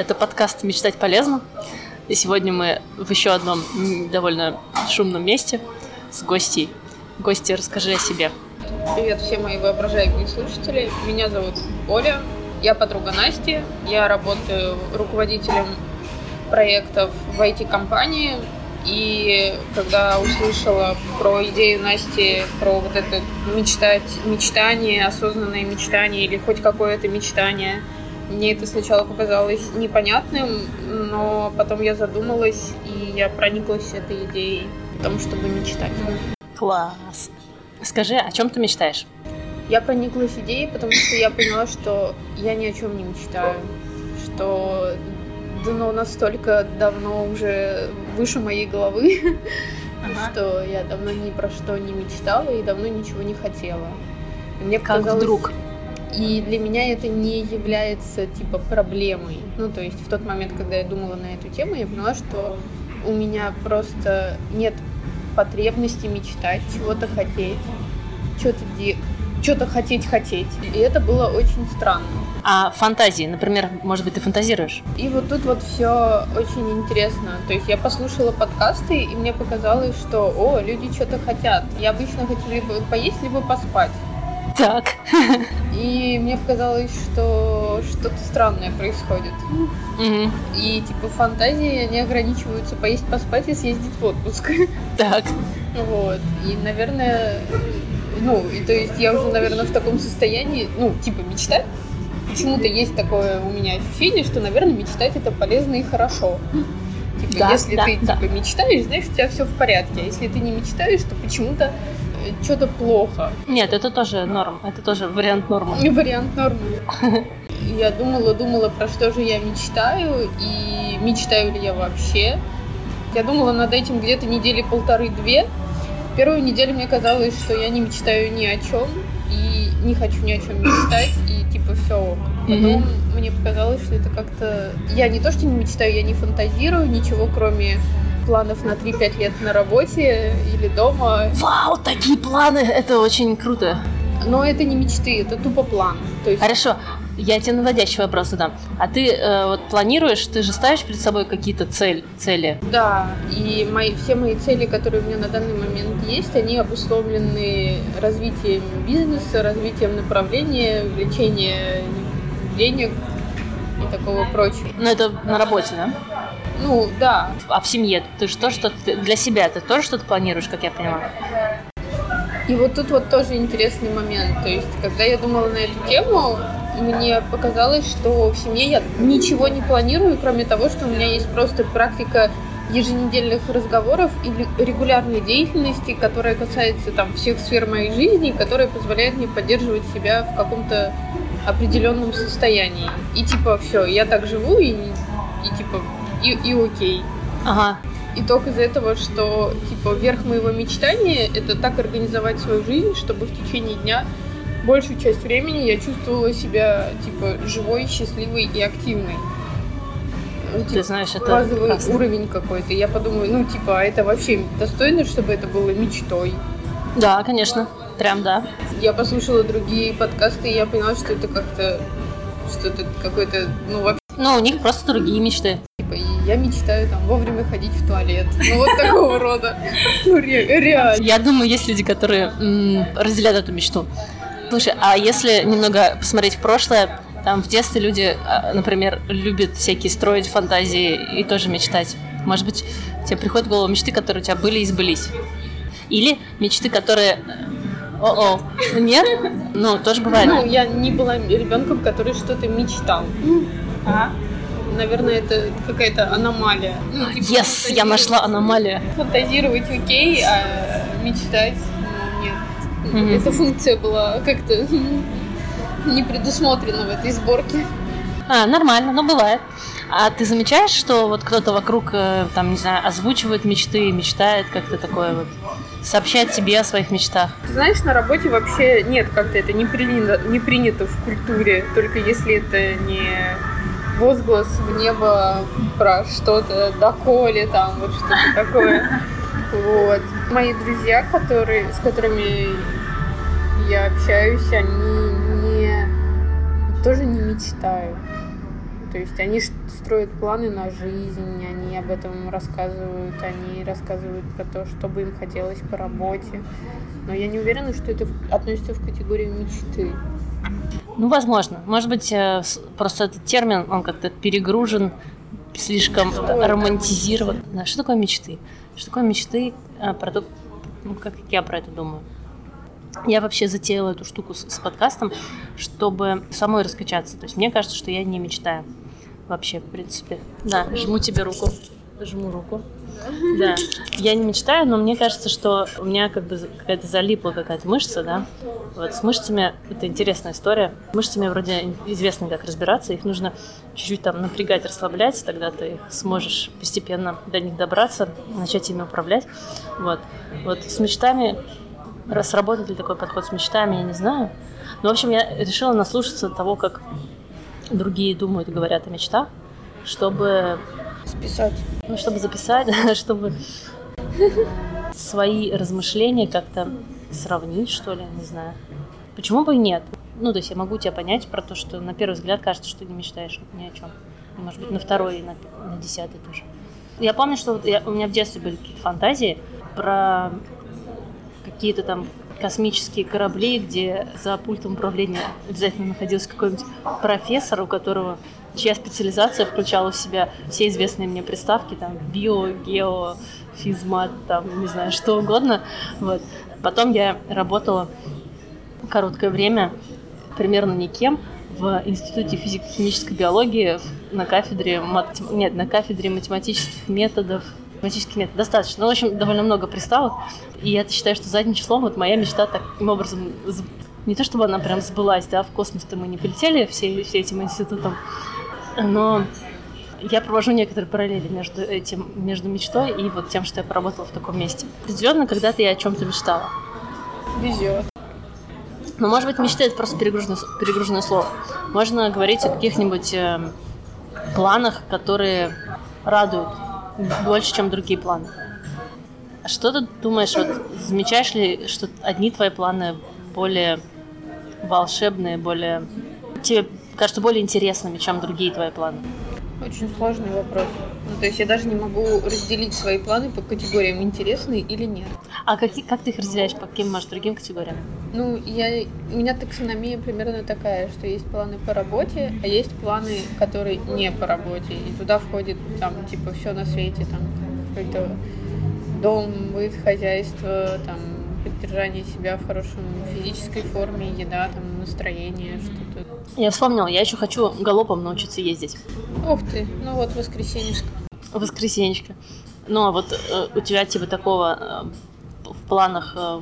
Это подкаст «Мечтать полезно». И сегодня мы в еще одном довольно шумном месте с гостей. Гости, расскажи о себе. Привет всем мои воображаемые слушатели. Меня зовут Оля. Я подруга Насти. Я работаю руководителем проектов в IT-компании. И когда услышала про идею Насти, про вот это мечтать, мечтание, осознанное мечтание или хоть какое-то мечтание – мне это сначала показалось непонятным, но потом я задумалась, и я прониклась этой идеей о том, чтобы мечтать. Класс. Скажи, о чем ты мечтаешь? Я прониклась идеей, потому что я поняла, что я ни о чем не мечтаю, что дно настолько давно уже выше моей головы, ага. что я давно ни про что не мечтала и давно ничего не хотела. И мне как показалось... вдруг? И для меня это не является типа проблемой. Ну, то есть в тот момент, когда я думала на эту тему, я поняла, что у меня просто нет потребности мечтать, чего-то хотеть, что-то де... что-то хотеть хотеть. И это было очень странно. А фантазии, например, может быть, ты фантазируешь? И вот тут вот все очень интересно. То есть я послушала подкасты, и мне показалось, что, о, люди что-то хотят. Я обычно хочу либо поесть, либо поспать. Так. И мне показалось, что что-то странное происходит. Угу. И типа фантазии, они ограничиваются поесть, поспать и съездить в отпуск. Так. Вот. И, наверное, ну, и то есть я уже, наверное, в таком состоянии, ну, типа мечтать. Почему-то есть такое у меня ощущение, что, наверное, мечтать это полезно и хорошо. Типа, да, если да, ты да. типа мечтаешь, знаешь, у тебя все в порядке. А если ты не мечтаешь, то почему-то что-то плохо. Нет, это тоже норм. Это тоже вариант нормы. Вариант нормы. Я думала, думала, про что же я мечтаю, и мечтаю ли я вообще. Я думала над этим где-то недели полторы-две. Первую неделю мне казалось, что я не мечтаю ни о чем, и не хочу ни о чем мечтать, и типа все. Потом mm-hmm. мне показалось, что это как-то... Я не то, что не мечтаю, я не фантазирую ничего, кроме планов на 3-5 лет на работе или дома. Вау, такие планы! Это очень круто. Но это не мечты, это тупо план. То есть... Хорошо, я тебе наводящий вопрос задам. А ты э, вот планируешь, ты же ставишь перед собой какие-то цель, цели? Да, и мои, все мои цели, которые у меня на данный момент есть, они обусловлены развитием бизнеса, развитием направления, увеличением денег и такого прочего. Но это на работе, да? Ну, да. А в семье ты что, что для себя ты тоже что-то планируешь, как я понимаю? И вот тут вот тоже интересный момент. То есть, когда я думала на эту тему, мне показалось, что в семье я ничего не планирую, кроме того, что у меня есть просто практика еженедельных разговоров и регулярной деятельности, которая касается там всех сфер моей жизни, которая позволяет мне поддерживать себя в каком-то определенном состоянии. И типа все, я так живу и, и и, и окей. Ага. Итог из этого, что типа верх моего мечтания это так организовать свою жизнь, чтобы в течение дня большую часть времени я чувствовала себя типа живой, счастливой и активной. Ну, Ты типа, знаешь, это базовый прекрасно. уровень какой-то. Я подумаю, ну типа, а это вообще достойно, чтобы это было мечтой? Да, конечно. Прям да. Я послушала другие подкасты, и я поняла, что это как-то что-то какое-то, ну вообще. Ну, у них просто другие мечты мечтаю там вовремя ходить в туалет. Ну вот такого рода. Ну реально. Я думаю, есть люди, которые разделяют эту мечту. Слушай, а если немного посмотреть в прошлое, там в детстве люди, а, например, любят всякие строить фантазии и тоже мечтать. Может быть, тебе приходят в голову мечты, которые у тебя были и сбылись. Или мечты, которые о-о. Нет? Ну, тоже бывает. Ну, я не была ребенком, который что-то мечтал. Ага наверное, это какая-то аномалия. Ну, типа, yes, я нашла аномалию. Фантазировать окей, а мечтать ну, нет. Mm-hmm. Эта функция была как-то не предусмотрена в этой сборке. А, нормально, но бывает. А ты замечаешь, что вот кто-то вокруг, э, там, не знаю, озвучивает мечты, мечтает как-то такое вот, сообщает тебе о своих мечтах? Ты знаешь, на работе вообще нет, как-то это не принято, не принято в культуре, только если это не возглас в небо про что-то, доколе там, вот что-то такое. Вот. Мои друзья, которые, с которыми я общаюсь, они не тоже не мечтают. То есть они строят планы на жизнь, они об этом рассказывают, они рассказывают про то, что бы им хотелось по работе. Но я не уверена, что это относится в категорию мечты. Ну, возможно. Может быть, э, просто этот термин, он как-то перегружен, слишком романтизирован. Да, что такое мечты? Что такое мечты а, про то, ну, как я про это думаю? Я вообще затеяла эту штуку с, с подкастом, чтобы самой раскачаться. То есть мне кажется, что я не мечтаю. Вообще, в принципе. Да, жму тебе руку. Жму руку. Да. Я не мечтаю, но мне кажется, что у меня как бы какая-то залипла какая-то мышца, да. Вот с мышцами это интересная история. Мышцами вроде известно, как разбираться. Их нужно чуть-чуть там напрягать, расслаблять, тогда ты сможешь постепенно до них добраться, начать ими управлять. Вот. Вот с мечтами Сработает ли такой подход с мечтами, я не знаю. Но, в общем, я решила наслушаться того, как другие думают и говорят о мечтах, чтобы... Списать. Ну, чтобы записать, чтобы свои размышления как-то сравнить, что ли, не знаю. Почему бы и нет? Ну, то есть я могу тебя понять про то, что на первый взгляд кажется, что не мечтаешь ни о чем. Может быть, на второй и на, на десятый тоже. Я помню, что вот я, у меня в детстве были какие-то фантазии про какие-то там космические корабли, где за пультом управления обязательно находился какой-нибудь профессор, у которого чья специализация включала в себя все известные мне приставки, там, био, гео, физмат, там, не знаю, что угодно. Вот. Потом я работала короткое время, примерно никем, в Институте физико-химической биологии на кафедре, мат... нет, на кафедре математических методов математических методов достаточно. Ну, в общем, довольно много приставок. И я считаю, что задним числом вот моя мечта таким образом не то чтобы она прям сбылась, да, в космос-то мы не полетели все, все этим институтом, но я провожу некоторые параллели между этим, между мечтой и вот тем, что я поработала в таком месте. Определенно, когда-то я о чем-то мечтала. Везет. Но, может быть, мечта это просто перегруженное, перегруженное слово. Можно говорить о каких-нибудь э, планах, которые радуют больше, чем другие планы. А что ты думаешь, вот замечаешь ли, что одни твои планы более волшебные, более тебе кажется более интересными, чем другие твои планы? Очень сложный вопрос. Ну, то есть я даже не могу разделить свои планы по категориям интересные или нет. А как, как ты их разделяешь по каким, может, другим категориям? Ну, я, у меня таксономия примерно такая, что есть планы по работе, а есть планы, которые не по работе. И туда входит там, типа, все на свете, там, какой-то дом, быт, хозяйство, там, поддержание себя в хорошем физической форме, еда, там, настроение, что-то. Я вспомнила, я еще хочу галопом научиться ездить. Ух ты, ну вот воскресенечко. Воскресенечко. Ну, а вот э, у тебя типа такого э, в планах э,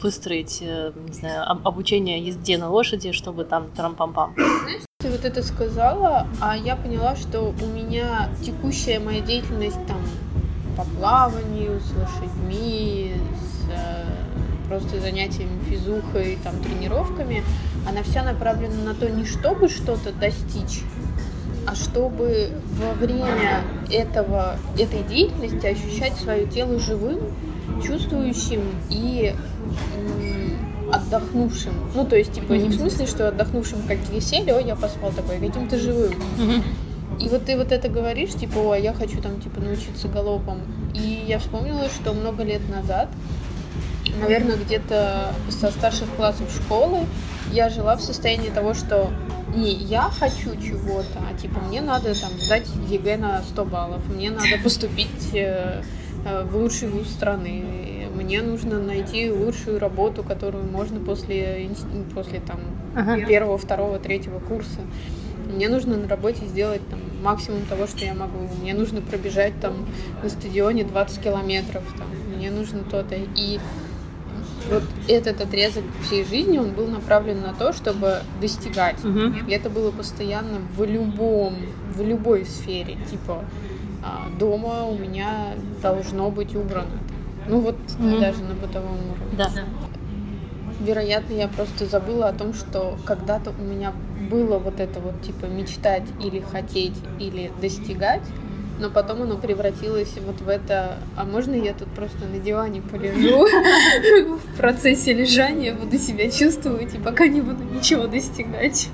выстроить, э, не знаю, об, обучение езде на лошади, чтобы там трам-пам-пам. Ты вот это сказала, а я поняла, что у меня текущая моя деятельность там по плаванию, с лошадьми, просто занятиями физухой, там, тренировками, она вся направлена на то, не чтобы что-то достичь, а чтобы во время этого, этой деятельности ощущать свое тело живым, чувствующим и отдохнувшим. Ну, то есть, типа, не в смысле, что отдохнувшим как кисели, ой, я поспал такой, каким-то живым. И вот ты вот это говоришь, типа, о, я хочу там, типа, научиться галопом. И я вспомнила, что много лет назад, наверное, где-то со старших классов школы, я жила в состоянии того, что не я хочу чего-то, а типа мне надо там сдать ЕГЭ на 100 баллов, мне надо поступить э, э, в лучший вуз страны, мне нужно найти лучшую работу, которую можно после, после там, ага. первого, второго, третьего курса. Мне нужно на работе сделать там, максимум того, что я могу. Мне нужно пробежать там на стадионе 20 километров. Там. Мне нужно то-то. И вот этот отрезок всей жизни, он был направлен на то, чтобы достигать. Угу. И это было постоянно в любом, в любой сфере. Типа, а, дома у меня должно быть убрано. Ну вот угу. даже на бытовом уровне. Да. Вероятно, я просто забыла о том, что когда-то у меня было вот это вот типа мечтать или хотеть или достигать, но потом оно превратилось вот в это, а можно я тут просто на диване полежу в процессе лежания, буду себя чувствовать и пока не буду ничего достигать.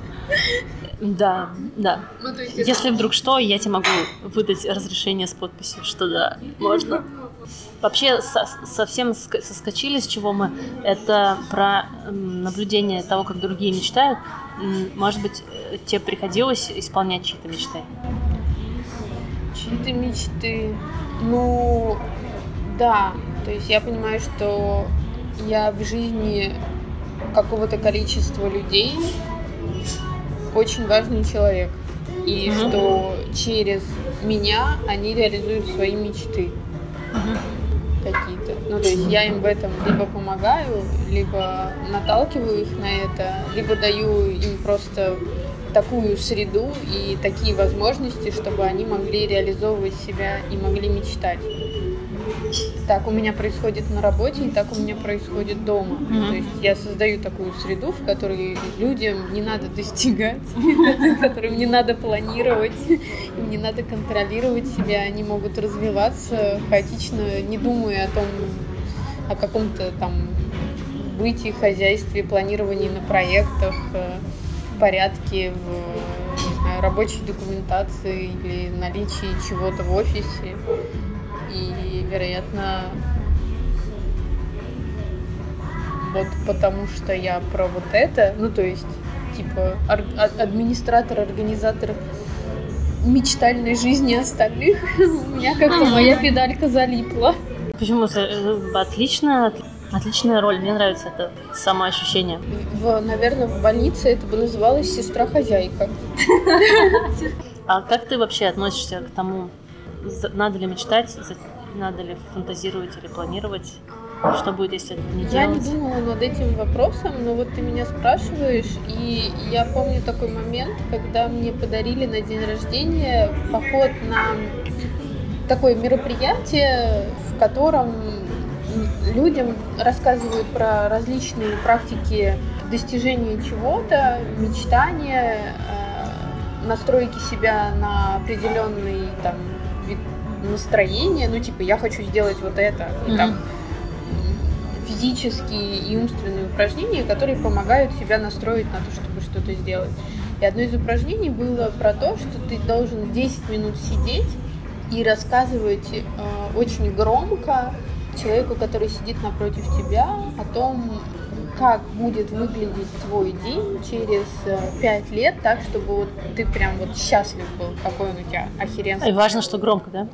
Да, да. Ну, есть Если вдруг что, я тебе могу выдать разрешение с подписью, что да, можно. Вообще со- совсем соскочили, с чего мы. Это про наблюдение того, как другие мечтают. Может быть, э, тебе приходилось исполнять чьи-то мечты? Чьи-то мечты. Ну, да. То есть я понимаю, что я в жизни какого-то количества людей очень важный человек. И Мгм. что через меня они реализуют свои мечты какие-то. Ну, то есть я им в этом либо помогаю, либо наталкиваю их на это, либо даю им просто такую среду и такие возможности, чтобы они могли реализовывать себя и могли мечтать. Так у меня происходит на работе, и так у меня происходит дома. Мгм. То есть я создаю такую среду, в которой людям не надо достигать, которым не надо планировать, им не надо контролировать себя, они могут развиваться хаотично, не думая о том, о каком-то там бытии, хозяйстве, планировании на проектах, э, порядке в не знаю, рабочей документации или наличии чего-то в офисе. И, вероятно, вот потому что я про вот это, ну то есть, типа, ар- администратор, организатор мечтальной жизни остальных, у меня как-то моя педалька залипла. Почему? За- э, Отлично, отличная роль. Мне нравится это самоощущение. В, наверное, в больнице это бы называлось сестра-хозяйка. А как ты вообще относишься к тому, надо ли мечтать, надо ли фантазировать или планировать? Что будет, если этого не Я не делать? думала над этим вопросом, но вот ты меня спрашиваешь, и я помню такой момент, когда мне подарили на день рождения поход на такое мероприятие, в котором людям рассказывают про различные практики достижения чего-то, мечтания, э, настройки себя на определенный там вид настроения, ну типа я хочу сделать вот это, и там физические и умственные упражнения, которые помогают себя настроить на то, чтобы что-то сделать. И одно из упражнений было про то, что ты должен 10 минут сидеть и рассказывать э, очень громко человеку, который сидит напротив тебя, о том, как будет выглядеть твой день через э, 5 лет, так, чтобы вот ты прям вот счастлив был, какой он у тебя охеренский. И важно, что громко, да?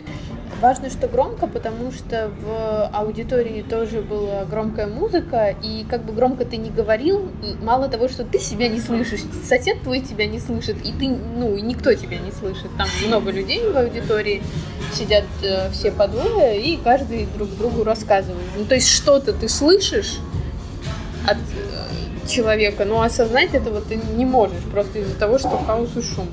Важно, что громко, потому что в аудитории тоже была громкая музыка, и как бы громко ты не говорил, мало того, что ты себя не слышишь, сосед твой тебя не слышит, и ты, ну, и никто тебя не слышит. Там много людей в аудитории, сидят э, все по двое, и каждый друг другу рассказывает. Ну, то есть что-то ты слышишь от э, человека, но осознать этого ты не можешь, просто из-за того, что хаос и шум.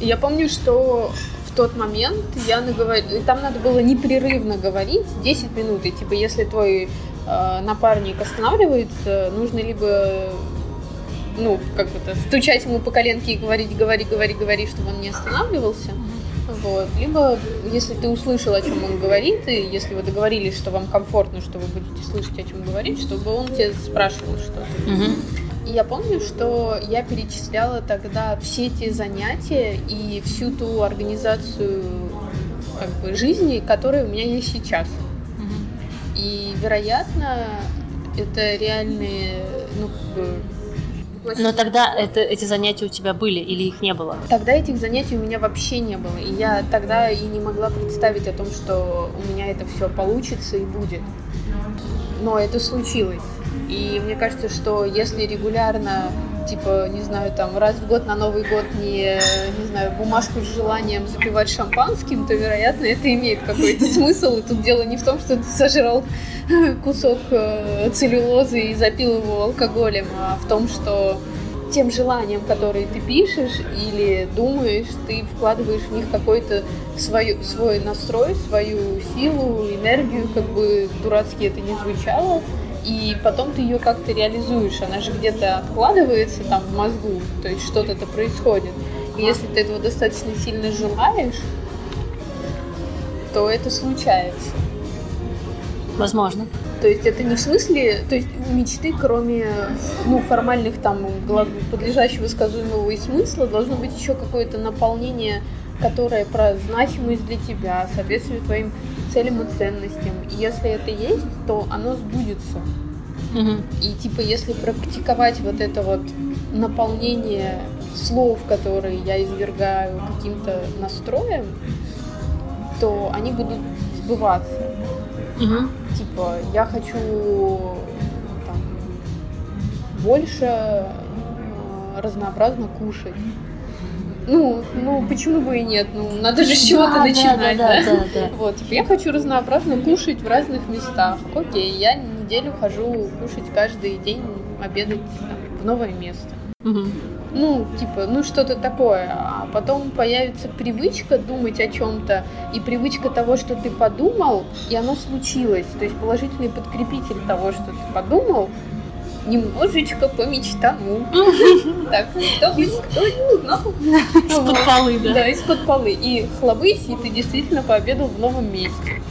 И я помню, что в тот момент я наговорила, там надо было непрерывно говорить 10 минут, и типа если твой э, напарник останавливается, нужно либо ну, как это, стучать ему по коленке и говорить, говори, говори, говори, чтобы он не останавливался. Вот. Либо, если ты услышал, о чем он говорит, и если вы договорились, что вам комфортно, что вы будете слышать, о чем говорит, чтобы он тебе спрашивал что-то. Мгм. И я помню, что я перечисляла тогда все те занятия и всю ту организацию как бы, жизни, которая у меня есть сейчас. Мгм. И, вероятно, это реальные, ну, как бы... Но тогда это, эти занятия у тебя были или их не было? Тогда этих занятий у меня вообще не было. И я тогда и не могла представить о том, что у меня это все получится и будет. Но это случилось. И мне кажется, что если регулярно, типа, не знаю, там, раз в год на Новый год не, не знаю, бумажку с желанием запивать шампанским, то, вероятно, это имеет какой-то смысл. И тут дело не в том, что ты сожрал кусок э, целлюлозы и запил его алкоголем, а в том, что тем желанием, которые ты пишешь или думаешь, ты вкладываешь в них какой-то свой, свой настрой, свою силу, энергию, как бы дурацки это не звучало, и потом ты ее как-то реализуешь. Она же где-то откладывается там в мозгу, то есть что-то-то происходит. И если ты этого достаточно сильно желаешь, то это случается. Возможно. То есть это не в смысле, то есть мечты, кроме ну, формальных там подлежащего сказуемого и смысла, должно быть еще какое-то наполнение, которое про значимость для тебя, соответствует твоим целям и ценностям. И если это есть, то оно сбудется. Угу. И типа, если практиковать вот это вот наполнение слов, которые я извергаю каким-то настроем, то они будут сбываться. Угу. Типа, я хочу там, больше э, разнообразно кушать. Ну, ну, почему бы и нет? Ну, надо же с чего-то Да, начинать, да, да? да, да, да. Вот, типа, я хочу разнообразно кушать в разных местах. Окей, я неделю хожу кушать каждый день, обедать там, в новое место. Мгм. Ну, типа, ну что-то такое. А потом появится привычка думать о чем-то, и привычка того, что ты подумал, и оно случилось. То есть положительный подкрепитель того, что ты подумал, немножечко помечтанул. Так, кто бы кто не узнал. Из-под полы, да? Да, из-под полы. И хлобысь, и ты действительно пообедал в новом месте.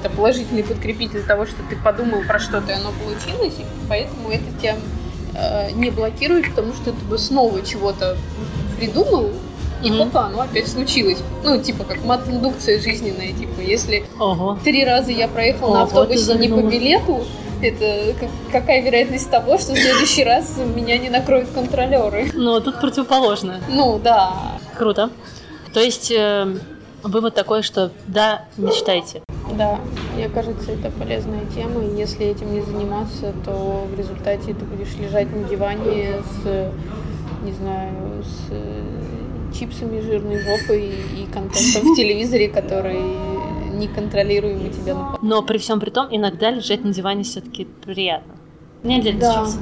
Это положительный подкрепитель того, что ты подумал про что-то, и оно получилось, и поэтому это тебя э, не блокирует, потому что ты бы снова чего-то придумал, и Мгм. опа, оно опять случилось. Ну, типа, как мат-индукция жизненная, типа, если Ого. три раза я проехал на Ого, ты автобусе не по билету, это как- какая вероятность того, что в следующий раз меня не накроют контролеры? Ну, тут противоположное. Ну, да. Круто. То есть, э, вывод такой, что да, мечтайте. Да, мне кажется, это полезная тема, и если этим не заниматься, то в результате ты будешь лежать на диване с, не знаю, с э, чипсами, жирной жопой и контентом в телевизоре, который неконтролируемо тебя наполняет. Но при всем при том, иногда лежать на диване все-таки приятно. Не обязательно Да. сейчас.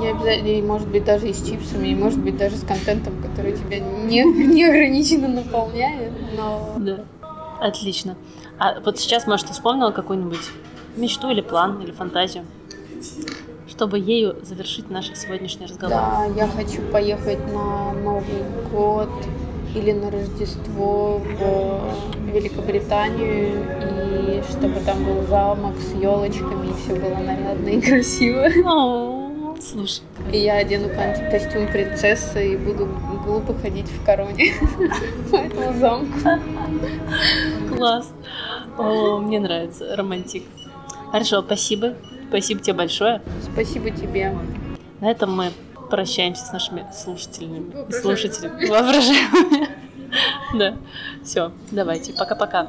Не обязательно, и может быть даже и с чипсами, и может быть даже с контентом, который тебя не, неограниченно наполняет, но... Да. Отлично. А вот сейчас, может, ты вспомнила какую-нибудь мечту или план, или фантазию, чтобы ею завершить наш сегодняшний разговор? Да, я хочу поехать на Новый год или на Рождество в Великобританию, и чтобы там был замок с елочками, и все было нарядно и красиво. Слушай, И я одену ко- костюм принцессы и буду глупо ходить в короне по этому замку. класс. О, мне нравится, романтик. Хорошо, спасибо. Спасибо тебе большое. Спасибо тебе. На этом мы прощаемся с нашими слушателями и слушателями. Воображаемыми. Да. Все, давайте. Пока-пока.